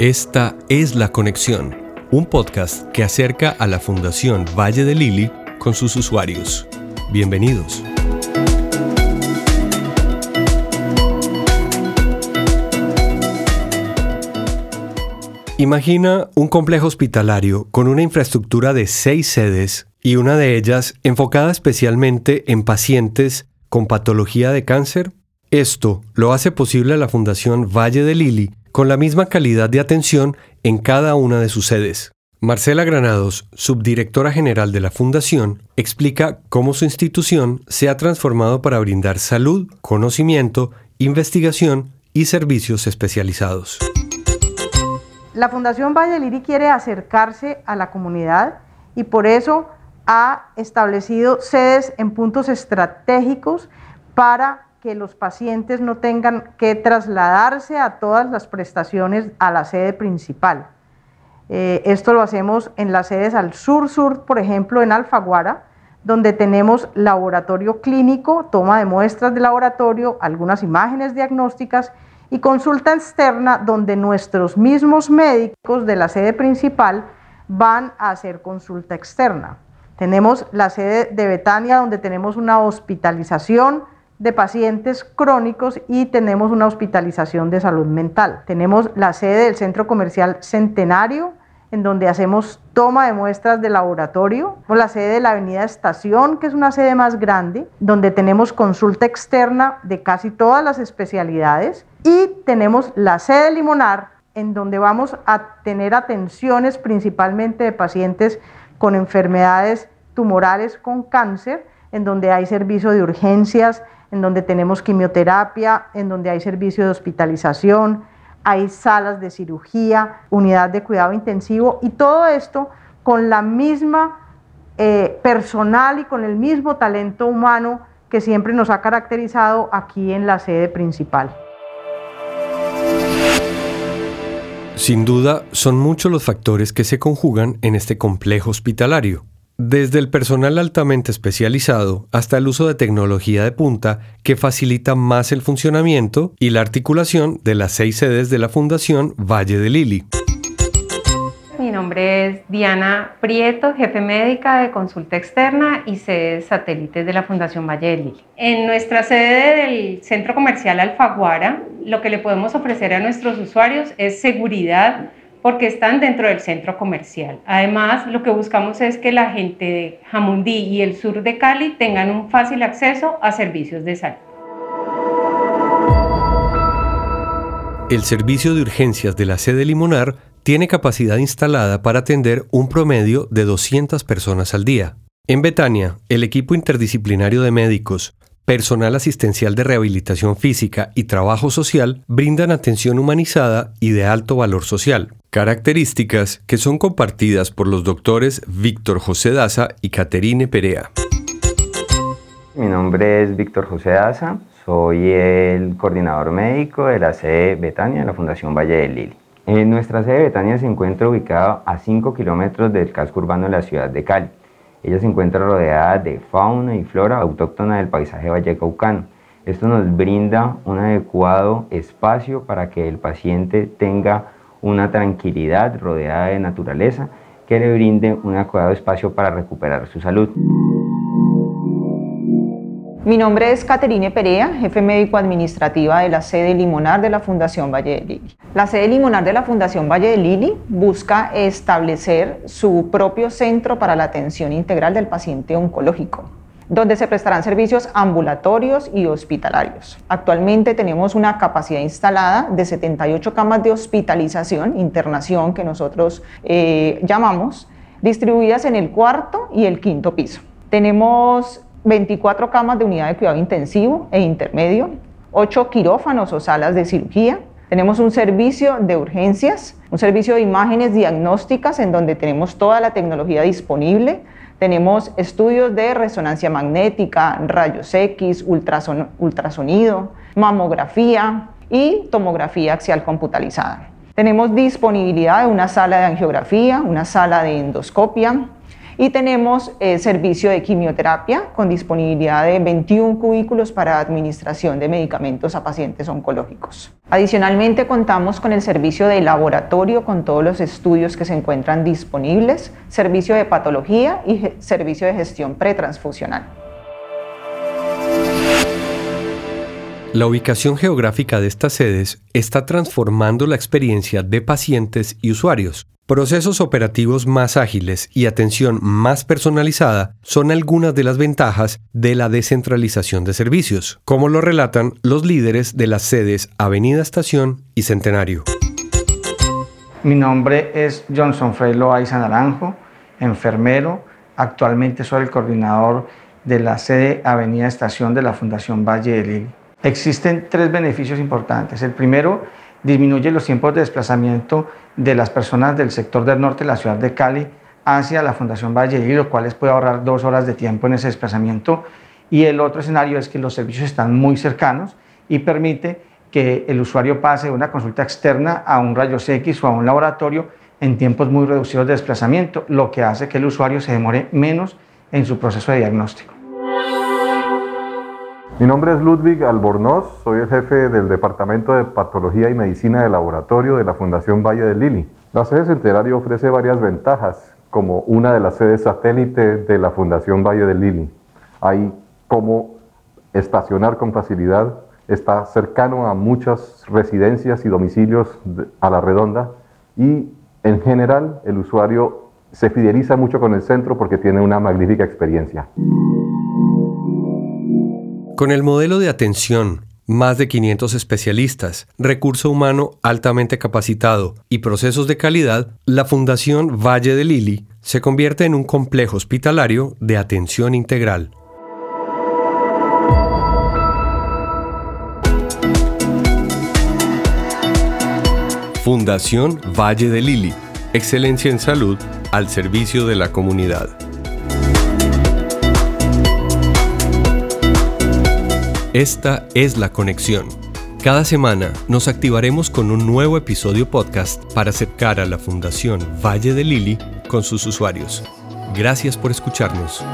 Esta es La Conexión, un podcast que acerca a la Fundación Valle de Lili con sus usuarios. Bienvenidos. Imagina un complejo hospitalario con una infraestructura de seis sedes y una de ellas enfocada especialmente en pacientes con patología de cáncer. Esto lo hace posible la Fundación Valle de Lili con la misma calidad de atención en cada una de sus sedes. Marcela Granados, subdirectora general de la Fundación, explica cómo su institución se ha transformado para brindar salud, conocimiento, investigación y servicios especializados. La Fundación Valle Liri quiere acercarse a la comunidad y por eso ha establecido sedes en puntos estratégicos para que los pacientes no tengan que trasladarse a todas las prestaciones a la sede principal. Eh, esto lo hacemos en las sedes al sur-sur, por ejemplo, en Alfaguara, donde tenemos laboratorio clínico, toma de muestras de laboratorio, algunas imágenes diagnósticas y consulta externa, donde nuestros mismos médicos de la sede principal van a hacer consulta externa. Tenemos la sede de Betania, donde tenemos una hospitalización de pacientes crónicos y tenemos una hospitalización de salud mental. Tenemos la sede del Centro Comercial Centenario, en donde hacemos toma de muestras de laboratorio, o la sede de la Avenida Estación, que es una sede más grande, donde tenemos consulta externa de casi todas las especialidades, y tenemos la sede de Limonar, en donde vamos a tener atenciones principalmente de pacientes con enfermedades tumorales con cáncer, en donde hay servicio de urgencias, en donde tenemos quimioterapia, en donde hay servicio de hospitalización, hay salas de cirugía, unidad de cuidado intensivo y todo esto con la misma eh, personal y con el mismo talento humano que siempre nos ha caracterizado aquí en la sede principal. Sin duda, son muchos los factores que se conjugan en este complejo hospitalario. Desde el personal altamente especializado hasta el uso de tecnología de punta que facilita más el funcionamiento y la articulación de las seis sedes de la Fundación Valle de Lili. Mi nombre es Diana Prieto, jefe médica de consulta externa y sede satélites de la Fundación Valle de Lili. En nuestra sede del Centro Comercial Alfaguara, lo que le podemos ofrecer a nuestros usuarios es seguridad, porque están dentro del centro comercial. Además, lo que buscamos es que la gente de Jamundí y el sur de Cali tengan un fácil acceso a servicios de salud. El servicio de urgencias de la sede Limonar tiene capacidad instalada para atender un promedio de 200 personas al día. En Betania, el equipo interdisciplinario de médicos, personal asistencial de rehabilitación física y trabajo social brindan atención humanizada y de alto valor social, características que son compartidas por los doctores Víctor José Daza y Caterine Perea. Mi nombre es Víctor José Daza, soy el coordinador médico de la sede Betania de la Fundación Valle del Lili. En nuestra sede Betania se encuentra ubicada a 5 kilómetros del casco urbano de la ciudad de Cali. Ella se encuentra rodeada de fauna y flora autóctona del paisaje vallecaucano. Esto nos brinda un adecuado espacio para que el paciente tenga una tranquilidad rodeada de naturaleza que le brinde un adecuado espacio para recuperar su salud. Mi nombre es Caterine Perea, jefe médico administrativa de la sede Limonar de la Fundación Valle de Lili. La sede Limonar de la Fundación Valle de Lili busca establecer su propio centro para la atención integral del paciente oncológico, donde se prestarán servicios ambulatorios y hospitalarios. Actualmente tenemos una capacidad instalada de 78 camas de hospitalización, internación que nosotros eh, llamamos, distribuidas en el cuarto y el quinto piso. Tenemos 24 camas de unidad de cuidado intensivo e intermedio, 8 quirófanos o salas de cirugía. Tenemos un servicio de urgencias, un servicio de imágenes diagnósticas en donde tenemos toda la tecnología disponible. Tenemos estudios de resonancia magnética, rayos X, ultrasonido, mamografía y tomografía axial computarizada. Tenemos disponibilidad de una sala de angiografía, una sala de endoscopia, y tenemos el servicio de quimioterapia con disponibilidad de 21 cubículos para administración de medicamentos a pacientes oncológicos. Adicionalmente contamos con el servicio de laboratorio con todos los estudios que se encuentran disponibles, servicio de patología y servicio de gestión pretransfusional. La ubicación geográfica de estas sedes está transformando la experiencia de pacientes y usuarios. Procesos operativos más ágiles y atención más personalizada son algunas de las ventajas de la descentralización de servicios, como lo relatan los líderes de las sedes Avenida Estación y Centenario. Mi nombre es Johnson Frey Loaiza Naranjo, enfermero. Actualmente soy el coordinador de la sede Avenida Estación de la Fundación Valle de Lili. Existen tres beneficios importantes. El primero, disminuye los tiempos de desplazamiento de las personas del sector del norte de la ciudad de Cali hacia la Fundación Valle lo cual les puede ahorrar dos horas de tiempo en ese desplazamiento. Y el otro escenario es que los servicios están muy cercanos y permite que el usuario pase una consulta externa a un rayos X o a un laboratorio en tiempos muy reducidos de desplazamiento, lo que hace que el usuario se demore menos en su proceso de diagnóstico. Mi nombre es Ludwig Albornoz, soy el jefe del Departamento de Patología y Medicina de Laboratorio de la Fundación Valle del Lili. La sede Centenario ofrece varias ventajas, como una de las sedes satélite de la Fundación Valle del Lili. Hay cómo estacionar con facilidad, está cercano a muchas residencias y domicilios a la redonda y en general el usuario se fideliza mucho con el centro porque tiene una magnífica experiencia. Con el modelo de atención, más de 500 especialistas, recurso humano altamente capacitado y procesos de calidad, la Fundación Valle de Lili se convierte en un complejo hospitalario de atención integral. Fundación Valle de Lili. Excelencia en salud al servicio de la comunidad. Esta es la conexión. Cada semana nos activaremos con un nuevo episodio podcast para acercar a la Fundación Valle de Lili con sus usuarios. Gracias por escucharnos.